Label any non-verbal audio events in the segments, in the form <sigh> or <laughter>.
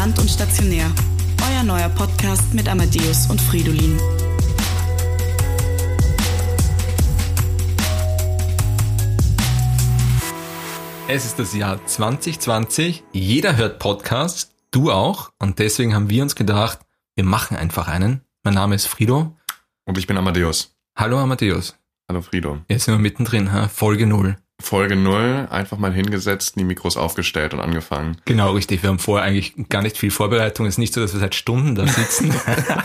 ambulant und stationär. Euer neuer Podcast mit Amadeus und Fridolin. Es ist das Jahr 2020. Jeder hört Podcasts, du auch. Und deswegen haben wir uns gedacht, wir machen einfach einen. Mein Name ist Frido. Und ich bin Amadeus. Hallo Amadeus. Hallo Frido. Jetzt sind wir mittendrin, ha? Folge 0. Folge 0, einfach mal hingesetzt, die Mikros aufgestellt und angefangen. Genau, richtig. Wir haben vorher eigentlich gar nicht viel Vorbereitung. Es ist nicht so, dass wir seit Stunden da sitzen,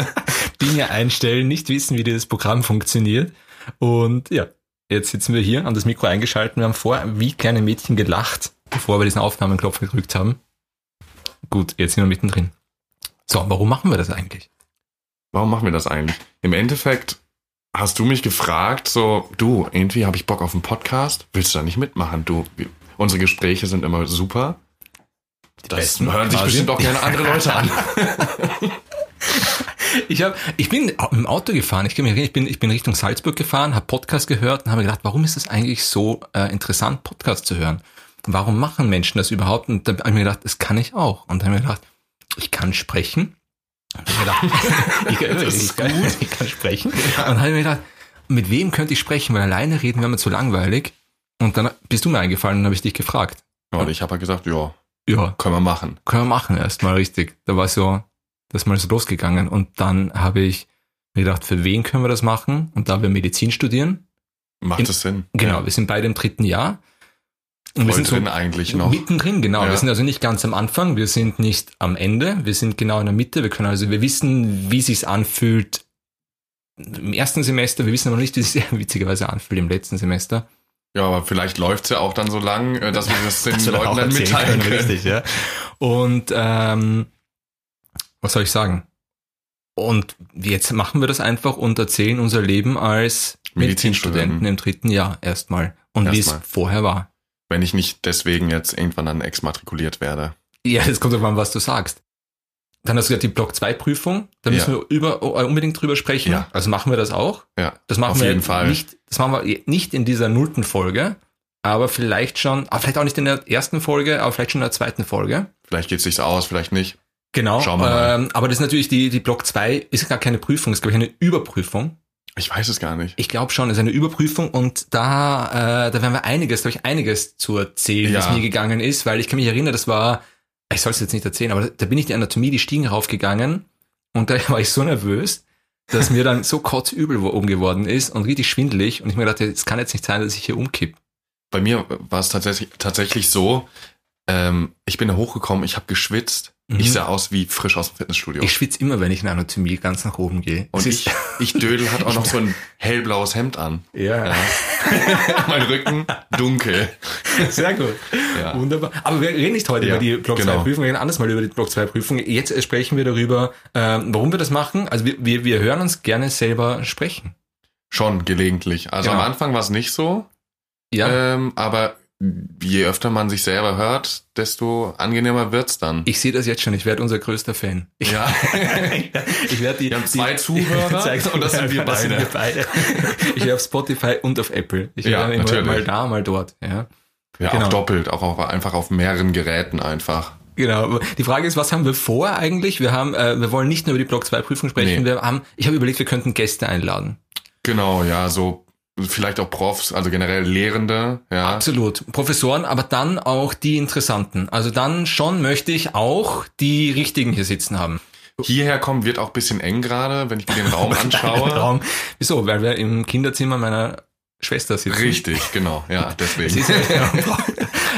<laughs> Dinge einstellen, nicht wissen, wie dieses Programm funktioniert. Und ja, jetzt sitzen wir hier, an das Mikro eingeschaltet. Wir haben vorher wie kleine Mädchen gelacht, bevor wir diesen Aufnahmenknopf gedrückt haben. Gut, jetzt sind wir mittendrin. So, warum machen wir das eigentlich? Warum machen wir das eigentlich? Im Endeffekt hast du mich gefragt, so, du, irgendwie habe ich Bock auf einen Podcast. Willst du da nicht mitmachen? Du, unsere Gespräche sind immer super. Das besten hören sich bestimmt auch gerne andere Leute an. <laughs> Ich, hab, ich bin im Auto gefahren, ich, ich, bin, ich bin Richtung Salzburg gefahren, habe Podcast gehört und habe mir gedacht, warum ist es eigentlich so äh, interessant, Podcast zu hören? Warum machen Menschen das überhaupt? Und da habe ich mir gedacht, das kann ich auch. Und dann habe ich mir gedacht, ich kann sprechen. Und hab ich gedacht, <laughs> ich, Das ich, ist kann, ich kann sprechen. Und dann habe ich mir gedacht, mit wem könnte ich sprechen? Weil alleine reden wäre mir zu langweilig. Und dann bist du mir eingefallen und habe ich dich gefragt. Und ich habe halt gesagt, ja, Ja, können wir machen. können wir machen erstmal richtig. Da war so, das ist mal so losgegangen. Und dann habe ich mir gedacht, für wen können wir das machen? Und da wir Medizin studieren, Macht Im- es Sinn? genau, Ja. wir sind beide im dritten Jahr. Und wir sind so eigentlich noch. mittendrin, genau. Ja. Wir sind also nicht ganz am Anfang, wir sind nicht am Ende, wir sind genau in der Mitte. Wir können also, wir wissen, wie sich's anfühlt im ersten Semester, wir wissen aber nicht, wie es sich <laughs> witzigerweise anfühlt im letzten Semester. Ja, aber vielleicht läuft's ja auch dann so lang, äh, dass wir das <laughs> den Leuten dann mitteilen können, können. Richtig, ja. Und ähm, was soll ich sagen? Und jetzt machen wir das einfach und erzählen unser Leben als Medizinstudenten. Medizinstudenten im dritten Jahr erstmal. Und wie es vorher war. Wenn ich nicht deswegen jetzt irgendwann dann exmatrikuliert werde. Ja, das kommt drauf an, was du sagst. Dann hast du gesagt, die Block 2 Prüfung, da müssen Ja. wir über, äh, unbedingt drüber sprechen. Ja. Also machen wir das auch. Ja, Das machen auf wir jeden Fall. nicht, das machen wir nicht in dieser nullten Folge, aber vielleicht schon, aber vielleicht auch nicht in der ersten Folge, aber vielleicht schon in der zweiten Folge. Vielleicht geht's sich aus, vielleicht nicht. Genau. Schauen wir mal. Ähm, aber das ist natürlich die, die Block 2 ist gar keine Prüfung, ist glaube ich eine Überprüfung. Ich weiß es gar nicht. Ich glaube schon, es ist eine Überprüfung und da, äh, da werden wir einiges, glaube ich, einiges zu erzählen, Ja. es mir gegangen ist, weil ich kann mich erinnern, das war, ich soll es jetzt nicht erzählen, aber da bin ich die Anatomie, die Stiegen raufgegangen und da <laughs> war ich so nervös, dass mir dann so kotzübel oben geworden ist und richtig schwindelig und ich mir dachte, es kann jetzt nicht sein, dass ich hier umkipp. Bei mir war es tatsächlich, tatsächlich so, ähm, ich bin da hochgekommen, ich habe geschwitzt. Mhm. Ich sah aus wie frisch aus dem Fitnessstudio. Ich schwitze immer, wenn ich in Anatomie ganz nach oben gehe. und ich, ich Dödel hat <laughs> auch noch so ein hellblaues Hemd an. ja. <laughs> mein Rücken dunkel. Sehr gut. Ja. Wunderbar. Aber wir reden nicht heute Ja, über die Block 2 genau. Prüfung, wir reden anders mal über die Block 2 Prüfung. Jetzt sprechen wir darüber, ähm, warum wir das machen. Also wir, wir, wir hören uns gerne selber sprechen. Schon gelegentlich. Also Genau. am Anfang war es nicht so, Ja. ähm, aber je öfter man sich selber hört, desto angenehmer wird's dann. ich sehe das jetzt schon, ich werde unser größter Fan. Ich, ja. <laughs> ich werde die, Wir haben zwei die, Zuhörer <laughs> Zeig's- und das sind wir <laughs> das sind beide. wir beide. Ich wäre auf Spotify und auf Apple. Ich Ja, wäre natürlich. mal da, mal dort. Ja. ja, Genau. auch doppelt, auch auf, einfach auf mehreren Geräten einfach. Genau. Die Frage ist, was haben wir vor eigentlich? Wir haben, äh, wir wollen nicht nur über die Block 2 Prüfung sprechen. Nee. Wir haben, ich habe überlegt, wir könnten Gäste einladen. Genau, ja, so vielleicht auch Profs, also generell Lehrende, ja. Absolut. Professoren, aber dann auch die Interessanten. Also dann schon möchte ich auch die richtigen hier sitzen haben. Hierher kommen wird auch bisschen eng gerade, wenn ich mir den Raum <laughs> anschaue. Raum. Wieso? Weil wir im Kinderzimmer meiner Schwester sitzen. Richtig, genau, ja, <laughs> Es deswegen. ist,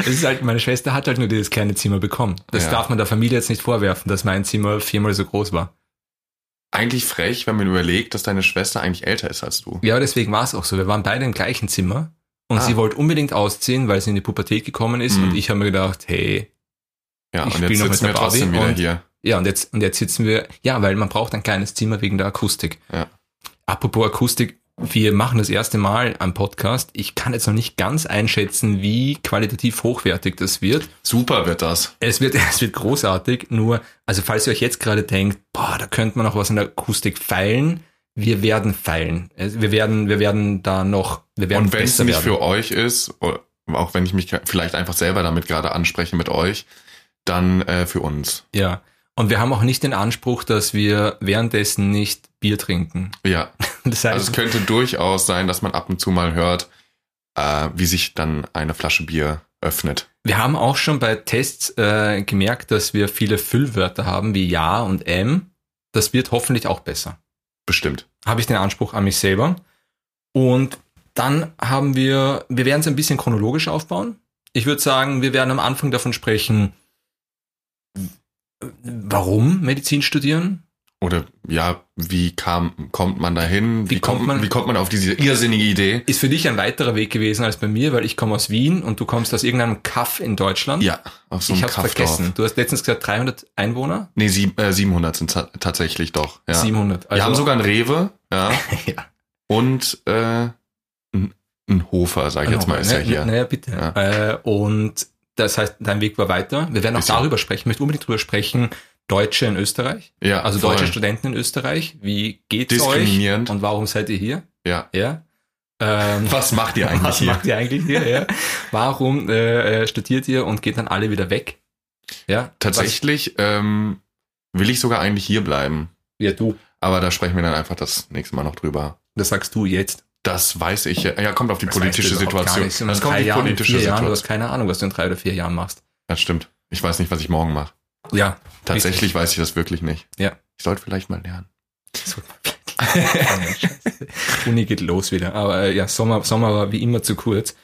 es ist halt, meine Schwester hat halt nur dieses kleine Zimmer bekommen. Das Ja. darf man der Familie jetzt nicht vorwerfen, dass mein Zimmer viermal so groß war. Eigentlich frech, wenn man überlegt, dass deine Schwester eigentlich älter ist als du. Ja, deswegen war es auch so. Wir waren beide im gleichen Zimmer und Ah. sie wollte unbedingt ausziehen, weil sie in die Pubertät gekommen ist Mhm. und ich habe mir gedacht, hey, Ja, Ich und jetzt noch mit sitzen der wir trotzdem wieder und- hier. Ja, und jetzt, und jetzt sitzen wir, ja, weil man braucht ein kleines Zimmer wegen der Akustik. Ja. Apropos Akustik, wir machen das erste Mal am Podcast. Ich kann jetzt noch nicht ganz einschätzen, wie qualitativ hochwertig das wird. Super wird das. Es wird, <laughs> es wird großartig, nur, also falls ihr euch jetzt gerade denkt, boah, da könnte man noch was in der Akustik feilen, wir werden feilen. Wir werden, wir werden da noch, wir werden Und wenn es nicht werden. für euch ist, auch wenn ich mich vielleicht einfach selber damit gerade anspreche mit euch, dann äh, für uns. Ja. Und wir haben auch nicht den Anspruch, dass wir währenddessen nicht Bier trinken. Ja. <laughs> Das heißt, Also es könnte durchaus sein, dass man ab und zu mal hört, äh, wie sich dann eine Flasche Bier öffnet. wir haben auch schon bei Tests äh, gemerkt, dass wir viele Füllwörter haben wie Ja und M. Das wird hoffentlich auch besser. Bestimmt. Habe ich den Anspruch an mich selber. Und dann haben wir, wir werden es ein bisschen chronologisch aufbauen. Ich würde sagen, wir werden am Anfang davon sprechen, warum Medizin studieren, Oder ja, wie kam, kommt man dahin? Wie kommt man- wie kommt man auf diese irrsinnige Idee? ist für dich ein weiterer Weg gewesen als bei mir, weil ich komme aus Wien und du kommst aus irgendeinem Kaff in Deutschland. Ja, auf so ich einem hab's Kaffdorf. vergessen. Du hast letztens gesagt 300 Einwohner? Nee, sieb, äh, 700 sind ta tatsächlich doch. Ja. 700. Wir haben sogar einen Rewe, ja, <laughs> ja. und äh, ein, ein Hofer, sag ich jetzt mal, ist ja ne, hier. Naja, bitte. Ja. Äh, und das heißt, dein Weg war weiter. Wir werden auch Bisschen. darüber sprechen, ich möchte unbedingt darüber sprechen, Deutsche in Österreich. Ja, Also voll. deutsche Studenten in Österreich, wie geht's euch und warum seid ihr hier? Ja. Ja. Ähm, <laughs> Was macht ihr eigentlich was hier? macht ihr eigentlich hier? Ja. Warum äh, studiert ihr und geht dann alle wieder weg? Ja. Tatsächlich ähm, will ich sogar eigentlich hier bleiben. Was, ja, du. Aber da sprechen wir dann einfach das nächste Mal noch drüber. Das sagst du jetzt. Das weiß ich. ja. Ja, kommt auf die Das politische weißt du Situation. Nicht. Das kommt auf die Jahren, politische vier Jahren, du hast Situation. keine Ahnung, was du in drei oder vier Jahren machst. Das stimmt. Ich weiß nicht, was ich morgen mache. Ja. Tatsächlich weiß ich das wirklich nicht. Ja. Ich sollte vielleicht mal lernen. <laughs> Uni geht los wieder. Aber äh, ja, Sommer, Sommer war wie immer zu kurz.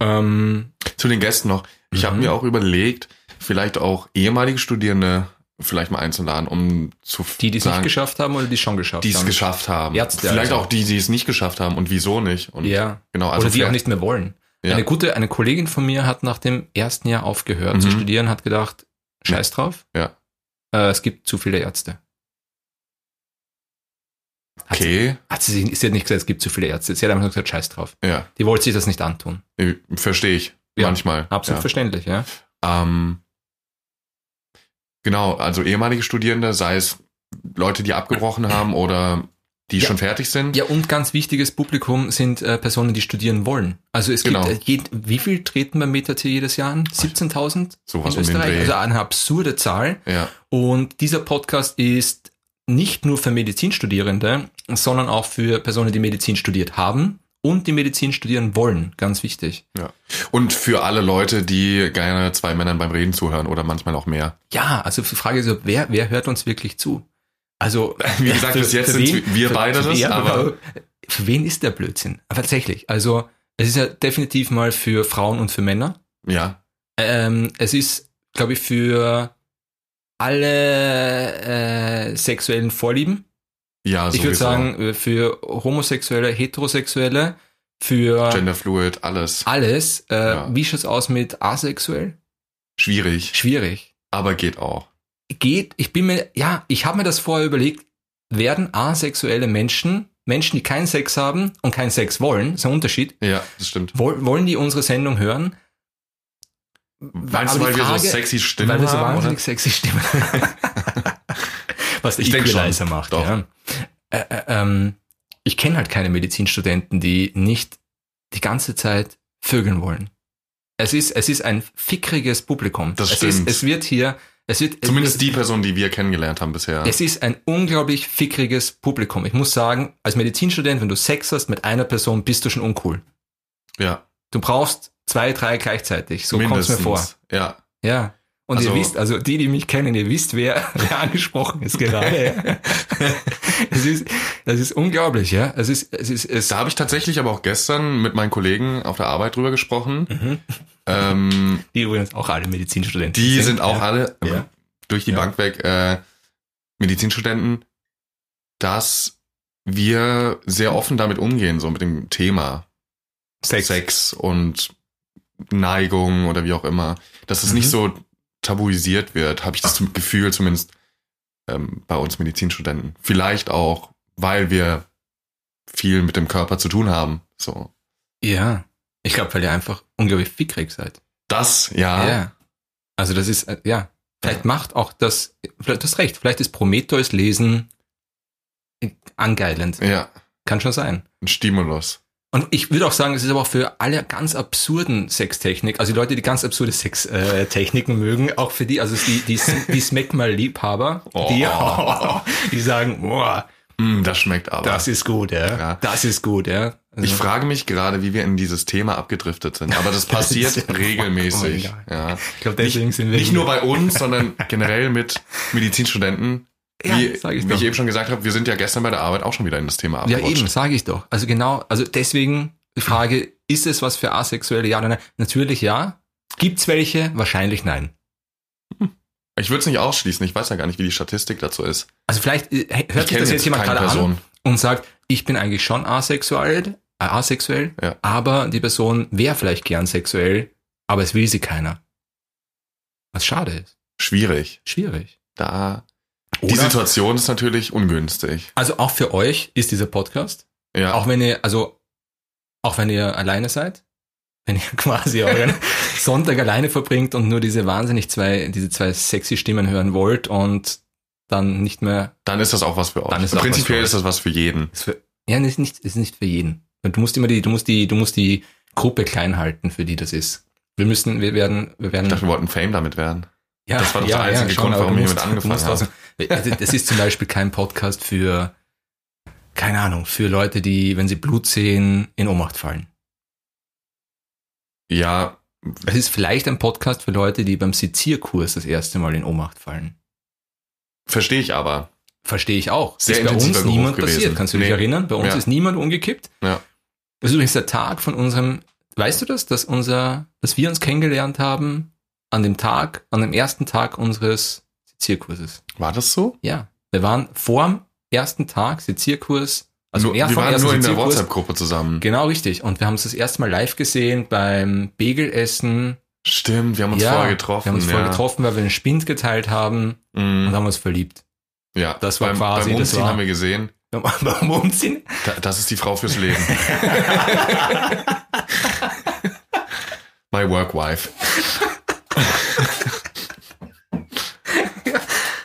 Ähm, Zu den Gästen noch. Ich habe Mhm. mir auch überlegt, vielleicht auch ehemalige Studierende vielleicht mal einzuladen, um zu die, die es nicht geschafft haben oder die es schon geschafft die es haben? geschafft haben. Ärzte vielleicht also. auch die, die es nicht geschafft haben und wieso nicht. Und Ja. genau, also oder die auch nicht mehr wollen. Ja. Eine gute, eine Kollegin von mir hat nach dem ersten Jahr aufgehört zu Mhm. studieren, hat gedacht, scheiß drauf. Ja. Äh, es gibt zu viele Ärzte. Hat Sie, Okay, hat sie, sie hat nicht gesagt, es gibt zu viele Ärzte. Sie hat einfach nur gesagt, scheiß drauf. ja, Die wollte sich das nicht antun. äh, verstehe ich Ja, manchmal. Absolut ja. verständlich, ja. Ähm, genau, also ehemalige Studierende, sei es Leute, die abgebrochen haben oder die Ja. schon fertig sind. Ja, und ganz wichtiges Publikum sind äh, Personen, die studieren wollen. Also es Genau. gibt, äh, jed, wie viel treten beim MetaT jedes Jahr an? 17.000 Sowas in Österreich? Also eine absurde Zahl. Ja, Und dieser Podcast ist nicht nur für Medizinstudierende, sondern auch für Personen, die Medizin studiert haben und die Medizin studieren wollen. Ganz wichtig. ja. Und für alle Leute, die gerne zwei Männern beim Reden zuhören oder manchmal auch mehr. Ja, also die Frage ist, wer, wer hört uns wirklich zu? Also, <laughs> Wie gesagt, bis jetzt sind wir beide das, ja, aber- für wen ist der Blödsinn? Aber tatsächlich, also es ist ja definitiv mal für Frauen und für Männer. Ja, Ähm, es ist, glaube ich, für alle äh, sexuellen Vorlieben. Ja, ich würde sowieso. sagen, äh, für Homosexuelle, Heterosexuelle, für Genderfluid, alles. alles. Äh, Ja. Wie schaut's aus mit asexuell? Schwierig, Schwierig. aber geht auch. Geht, ich bin mir, ja, ich habe mir das vorher überlegt, werden asexuelle Menschen, Menschen, die keinen Sex haben und keinen Sex wollen, ist ein Unterschied, Ja, das stimmt. woll, wollen die unsere Sendung hören? Meinst du, weil die wir so Frage- sexy Stimmen Weil wir so haben? wahnsinnig Oder? sexy Stimmen <laughs> Was der Ich denk schon. Macht. Doch. Ja. Äh, äh, ähm, ich kenne halt keine Medizinstudenten, die nicht die ganze Zeit vögeln wollen. Es ist, es ist ein fickriges Publikum. Das es stimmt. Ist, es wird hier, es wird, Zumindest es, die Person, die wir kennengelernt haben bisher. es ist ein unglaublich fickriges Publikum. Ich muss sagen, als Medizinstudent, wenn du Sex hast mit einer Person, bist du schon uncool. ja, Du brauchst zwei, drei gleichzeitig. So kommt es mir vor. Ja, Ja. Und Also- ihr wisst, also die, die mich kennen, ihr wisst, wer, <laughs> wer angesprochen ist <laughs> gerade. <laughs> es ist, das ist unglaublich, ja. Es ist, es ist, es. Da habe ich tatsächlich aber auch gestern mit meinen Kollegen auf der Arbeit drüber gesprochen. Mhm. Ähm, Die übrigens auch alle Medizinstudenten. die sind auch ja. alle Ja. durch die Ja. Bank weg äh, Medizinstudenten, dass wir sehr offen damit umgehen, so mit dem Thema Sex. Sex und Neigung oder wie auch immer, dass es Mhm. nicht so tabuisiert wird, habe ich das zum Gefühl zumindest ähm, bei uns Medizinstudenten. Vielleicht auch, weil wir viel mit dem Körper zu tun haben. So Ja. Ich glaube, weil ihr einfach unglaublich fickrig seid. das, ja, Ja. Also das ist, äh, ja. Vielleicht macht auch das, vielleicht du hast recht, vielleicht ist Prometheus lesen angeilend. ja, Kann schon sein. ein Stimulus. Und ich würde auch sagen, es ist aber auch für alle ganz absurden Sextechnik, also die Leute, die ganz absurde Sextechniken mögen, auch für die, also die, die, die Smackmal-Liebhaber, die, Oh. <laughs> die sagen, boah, Mm, das schmeckt aber. das ist gut, ja. Ja. Das ist gut, ja. Also, ich frage mich gerade, wie wir in dieses Thema abgedriftet sind. Aber das <laughs> passiert regelmäßig. Ja. ich glaube, deswegen sind wir Nicht nur bei uns, sondern generell mit Medizinstudenten. Ja, wie sag ich wie doch. ich eben schon gesagt habe, wir sind ja gestern bei der Arbeit auch schon wieder in das Thema Ja, abgerutscht. eben, sage ich doch. Also genau, also deswegen die Frage, ist es was für Asexuelle? Ja oder nein? Natürlich ja. Gibt's welche? Wahrscheinlich nein. Ich würde es nicht ausschließen. Ich weiß ja gar nicht, wie die Statistik dazu ist. Also vielleicht äh, hört Ich sich das jetzt jemand gerade Person. an und sagt, ich bin eigentlich schon asexuell, äh, asexuell, Ja. aber die Person wäre vielleicht gern sexuell, aber es will sie keiner. Was schade ist. Schwierig. Schwierig. Da. Die Oder- Situation ist natürlich ungünstig. Also auch für euch ist dieser Podcast, Ja. auch wenn ihr, also auch wenn ihr alleine seid, wenn ihr <laughs> quasi euren <laughs> Sonntag alleine verbringt und nur diese wahnsinnig zwei, diese zwei sexy Stimmen hören wollt und dann nicht mehr, Dann ist das auch was für euch. Dann ist Prinzipiell ist das was für jeden. ist für, ja, ist nicht, ist nicht für jeden. Du musst immer die, du musst die, du musst die Gruppe klein halten, für die das ist. Wir müssen, wir werden, wir werden, Ich dachte, wir wollten Fame damit werden. Ja, das war doch der einzige schon, Grund, warum ich damit angefangen trotzdem- Also, Das ist zum Beispiel kein Podcast für, keine Ahnung, für Leute, die, wenn sie Blut sehen, in Ohnmacht fallen. Ja, Es ist vielleicht ein Podcast für Leute, die beim Sezierkurs das erste Mal in Ohnmacht fallen. verstehe ich aber. Verstehe ich auch. Sehr ist bei uns Geruch niemand gewesen. passiert. Kannst du dich Nee. erinnern? Bei uns Ja. ist niemand umgekippt. Ja. Das ist übrigens der Tag von unserem, weißt du das, dass unser, dass wir uns kennengelernt haben an dem Tag, an dem ersten Tag unseres Sezierkurses. War das so? Ja. Wir waren vorm ersten Tag Sezierkurs, also nur, wir waren nur in der. WhatsApp-Gruppe zusammen. Genau richtig. Und wir haben es das erste Mal live gesehen beim Begelessen. Stimmt, wir haben uns ja, vorher getroffen. Wir haben uns ja. vorher getroffen, weil wir einen Spind geteilt haben und Mhm. haben uns verliebt. Ja, das war beim, quasi- Beim das Umziehen war- haben wir gesehen, <laughs> Beim Umziehen? da, das ist die Frau fürs Leben. <laughs> My work wife.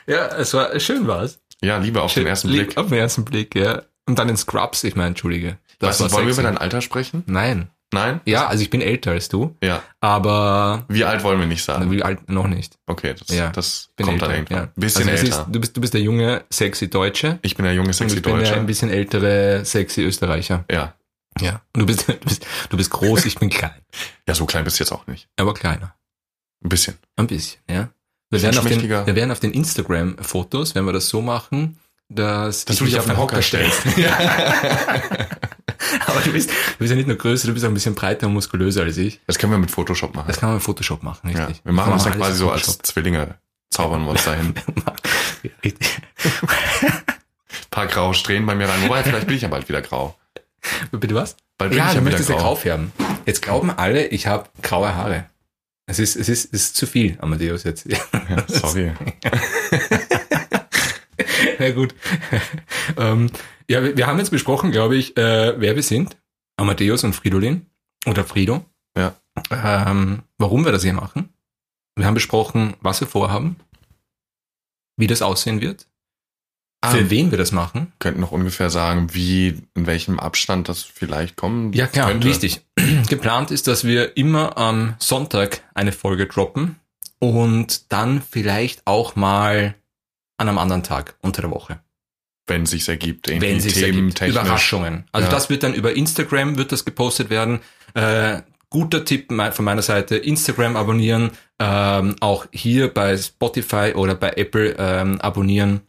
Ja, es war schön war's. Ja, Liebe auf den ersten Blick. Auf den ersten Blick, ja. Und dann in Scrubs, ich meine, entschuldige. Weißt du, wollen wir sexy. über dein Alter sprechen? Nein. Nein? Ja, also ich bin älter als du, Ja. aber Wie alt wollen wir nicht sagen? wie alt noch nicht. Okay, das, Ja, das Bin kommt älter, dann irgendwann. ja. Bisschen also es älter. Ist, du, bist, du bist der junge, sexy Deutsche. ich bin der junge, Und sexy ich bin der Deutsche. ein bisschen ältere, sexy Österreicher. Ja. Ja. Und du bist, du bist, du bist groß, ich bin klein. Ja, so klein bist du jetzt auch nicht. Aber kleiner. Ein bisschen. Ein bisschen, ja. Wir werden, auf den, wir werden auf den Instagram-Fotos, wenn wir das so machen, dass, Dass du dich auf den Hocker stellst. <laughs> Aber du bist, du bist ja nicht nur größer, du bist auch ein bisschen breiter und muskulöser als ich. Das können wir mit Photoshop machen. Das kann man mit Photoshop machen, Ja. richtig. Wir machen uns dann quasi so als. Zwillinge. Zaubern wir uns dahin. <laughs> Ja, richtig. paar graue Strähnen bei mir rein. Wobei, vielleicht bin ich ja bald wieder grau. Bitte was? Bald bin Ja, ich du ja wieder möchtest ja grau. grau färben. Jetzt glauben alle, ich habe graue Haare. Es ist, es ist, es ist zu viel, Amadeus jetzt. Ja, sorry. <laughs> Na gut. ähm, ja, wir, wir haben jetzt besprochen, glaube ich, äh, wer wir sind. Amadeus und Fridolin. Oder Frido. Ja. Ähm, warum wir das hier machen. Wir haben besprochen, was wir vorhaben. Wie das aussehen wird. Ah, Für wen wir das machen. könnten noch ungefähr sagen, wie, in welchem Abstand das vielleicht kommen Ja, klar, könnte. richtig. <clears throat> Geplant ist, dass wir immer am Sonntag eine Folge droppen und dann vielleicht auch mal an einem anderen Tag unter der Woche. Wenn sich's ergibt. Irgendwie wenn sich Themen, ergibt. Überraschungen. Also Ja. das wird dann über Instagram wird das gepostet werden. Äh, guter Tipp von meiner Seite: Instagram abonnieren, ähm, auch hier bei Spotify oder bei Apple ähm, abonnieren,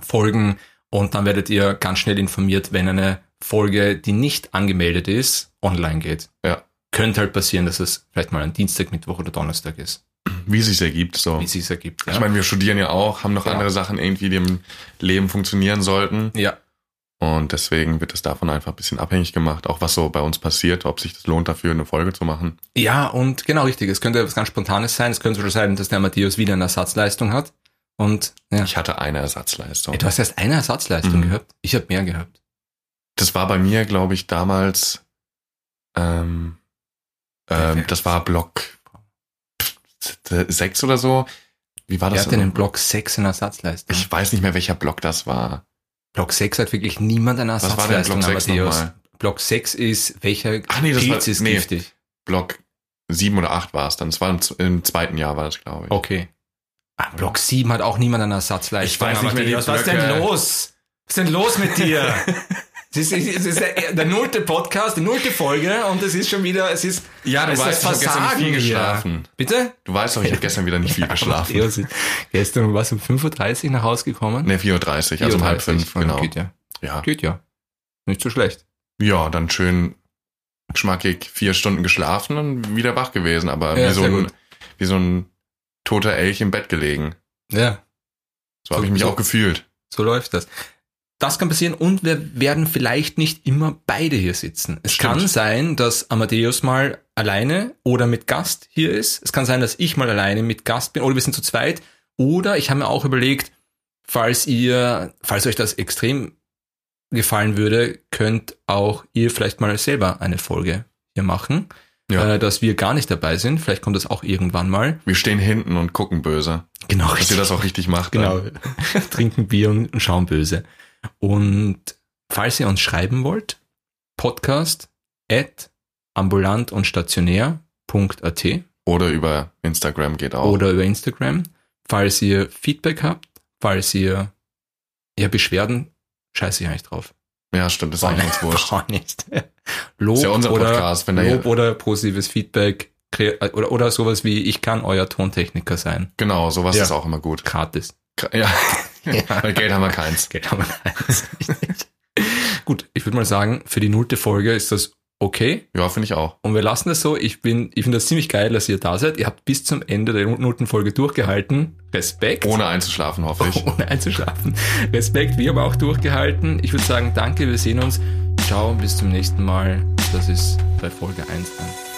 folgen und dann werdet ihr ganz schnell informiert, wenn eine Folge, die nicht angemeldet ist, online geht. Ja. Könnte halt passieren, dass es vielleicht mal ein Dienstag, Mittwoch oder Donnerstag ist, Wie sich's ergibt, so. wie es sich ergibt. Ja. Ich meine, wir studieren ja auch, haben noch Ja. andere Sachen irgendwie, die im Leben funktionieren sollten. ja, Und deswegen wird es davon einfach ein bisschen abhängig gemacht, auch was so bei uns passiert, ob sich das lohnt, dafür eine Folge zu machen. Ja, und genau richtig. Es könnte was ganz Spontanes sein. Es könnte sogar sein, dass der Matthäus wieder eine Ersatzleistung hat. Und ja. Ich hatte eine Ersatzleistung. Ey, du hast erst eine Ersatzleistung Mhm. gehabt. Ich habe mehr gehabt. Das war bei mir, glaube ich, damals, ähm, ähm, das war Block sechs oder so. Wie war das? hat denn in Block 6 eine Ersatzleistung? Ich weiß nicht mehr, welcher Block das war. Block 6 hat wirklich niemand eine Was war denn Ersatzleistung, Block 6 Matthäus. nochmal? Block 6 ist, welcher Ach nee, das Pilz war- ist nee. giftig. Block sieben oder acht war es dann. Es war im, im zweiten Jahr, war das, glaube ich. Okay. Ah, Block 7 hat auch niemand eine Ersatzleistung. Ich weiß nicht mehr, was ist denn los? Was ist denn los mit dir? <laughs> Es ist, es ist der, der nullte Podcast, die nullte Folge und es ist schon wieder, es ist, Ja, du weißt, ich habe gestern nicht viel hier. geschlafen. Bitte? Du weißt doch, ich habe gestern wieder nicht viel <laughs> geschlafen. Ist gestern um was um 5.30 Uhr nach Hause gekommen? Ne, 4.30 Uhr, also um halb 4.30 fünf, genau. Geht ja. Ja. Geht ja. Nicht so schlecht. ja, dann schön schmackig vier Stunden geschlafen und wieder wach gewesen, aber Ja, wie, so ein, wie so ein toter Elch im Bett gelegen. Ja. So habe ich mich So- auch gefühlt. So läuft das. Das kann passieren und wir werden vielleicht nicht immer beide hier sitzen. Es Stimmt. kann sein, dass Amadeus mal alleine oder mit Gast hier ist. Es kann sein, dass ich mal alleine mit Gast bin oder wir sind zu zweit. Oder ich habe mir auch überlegt, falls ihr, falls euch das extrem gefallen würde, könnt auch ihr vielleicht mal selber eine Folge hier machen, Ja. äh, dass wir gar nicht dabei sind. Vielleicht kommt das auch irgendwann mal. Wir stehen hinten und gucken böse. Genau, Dass ihr das auch richtig macht. Genau. <laughs> Trinken Bier und schauen böse. Und falls ihr uns schreiben wollt, podcast at ambulant und stationär.at Oder über Instagram geht auch. oder über Instagram. Falls ihr Feedback habt, falls ihr ja, Beschwerden, scheiße ich eigentlich drauf. Ja, stimmt, das ist eigentlich uns wurscht. <laughs> Gar nicht. Lob Ist ja unser oder, Podcast, wenn Lob oder positives Feedback oder, oder sowas wie, ich kann euer Tontechniker sein. Genau, sowas Ja. ist auch immer gut. Gratis. Ja, <laughs> <laughs> weil Geld haben wir keins. Geld haben wir keins. Gut, ich würde mal sagen, für die nullte Folge ist das okay. Ja, finde ich auch. Und wir lassen das so. Ich bin, ich finde das ziemlich geil, dass ihr da seid. Ihr habt bis zum Ende der nullten Folge durchgehalten. Respekt. Ohne einzuschlafen, hoffe ich. <laughs> Ohne einzuschlafen. Respekt, wir haben auch durchgehalten. Ich würde sagen, danke, wir sehen uns. Ciao, bis zum nächsten Mal. Das ist bei Folge 1 dann.